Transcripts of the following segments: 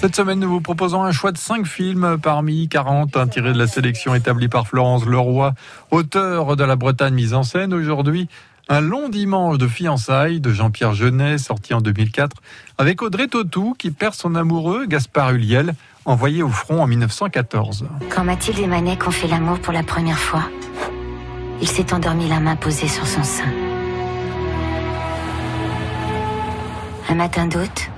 Cette semaine, nous vous proposons un choix de 5 films parmi 40 tirés de la sélection établie par Florence Leroy, auteur de La Bretagne mise en scène. Aujourd'hui, un long dimanche de fiançailles de Jean-Pierre Jeunet, sorti en 2004, avec Audrey Tautou qui perd son amoureux, Gaspard Huliel, envoyé au front en 1914. Quand Mathilde et Manek ont fait l'amour pour la première fois, il s'est endormi la main posée sur son sein. Un matin d'août,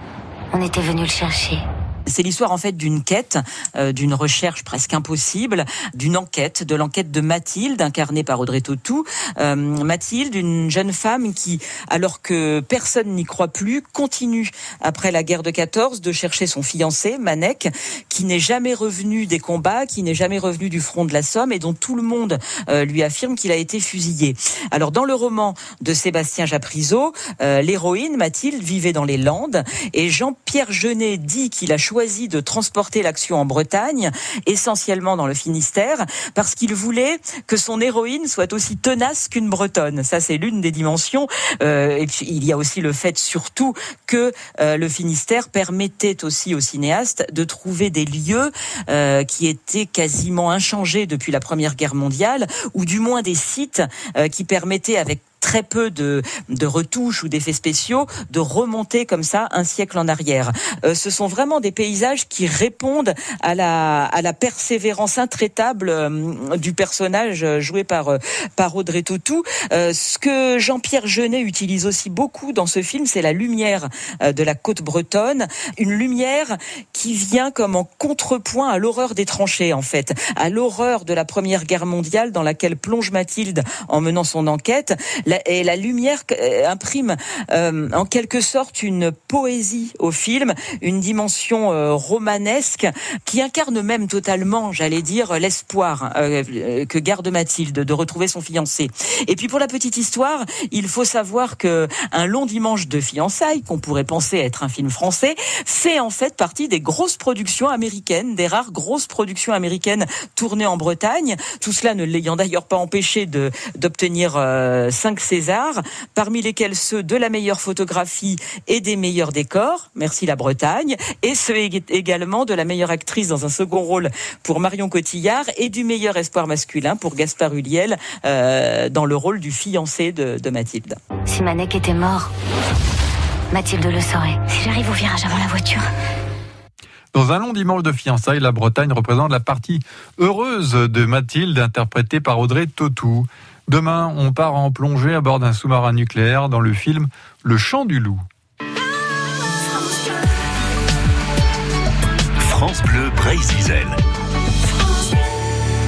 on était venu le chercher. C'est l'histoire en fait d'une quête, euh, d'une recherche presque impossible, d'une enquête, de l'enquête de Mathilde, incarnée par Audrey Tautou. Euh, Mathilde, une jeune femme qui, alors que personne n'y croit plus, continue après la guerre de 14 de chercher son fiancé, Manek, qui n'est jamais revenu des combats, qui n'est jamais revenu du front de la Somme et dont tout le monde euh, lui affirme qu'il a été fusillé. Alors dans le roman de Sébastien Japrisot, l'héroïne Mathilde vivait dans les Landes et Jean-Pierre Jeunet dit qu'il a choisi de transporter l'action en Bretagne, essentiellement dans le Finistère, parce qu'il voulait que son héroïne soit aussi tenace qu'une Bretonne. Ça, c'est l'une des dimensions. Euh, et puis, il y a aussi le fait, surtout, que euh, le Finistère permettait aussi aux cinéastes de trouver des lieux euh, qui étaient quasiment inchangés depuis la Première Guerre mondiale, ou du moins des sites qui permettaient, avec très peu de, de retouches ou d'effets spéciaux, de remonter comme ça un siècle en arrière. Euh, ce sont vraiment des paysages qui répondent à la, à la persévérance intraitable euh, du personnage joué par, euh, par Audrey Tautou. ce que Jean-Pierre Jeunet utilise aussi beaucoup dans ce film, c'est la lumière de la côte bretonne, une lumière qui vient comme en contrepoint à l'horreur des tranchées en fait, à l'horreur de la Première Guerre mondiale dans laquelle plonge Mathilde en menant son enquête et la lumière euh, imprime euh, en quelque sorte une poésie au film, une dimension euh, romanesque qui incarne même totalement, j'allais dire, l'espoir que garde Mathilde de retrouver son fiancé. Et puis pour la petite histoire, il faut savoir que un long dimanche de fiançailles, qu'on pourrait penser être un film français, fait en fait partie des grosses productions américaines, des rares grosses productions américaines tournées en Bretagne. Tout cela ne l'ayant d'ailleurs pas empêché de d'obtenir cinq César, parmi lesquels ceux de la meilleure photographie et des meilleurs décors, merci la Bretagne, et ceux également de la meilleure actrice dans un second rôle pour Marion Cotillard et du meilleur espoir masculin pour Gaspard Huliel euh, dans le rôle du fiancé de, de Mathilde. Si Manek était mort, Mathilde le saurait. Si j'arrive au virage avant la voiture. Dans un long dimanche de fiançailles, la Bretagne représente la partie heureuse de Mathilde, interprétée par Audrey Tautou. Demain, on part en plongée à bord d'un sous-marin nucléaire dans le film Le Chant du Loup. France Bleu Brésil.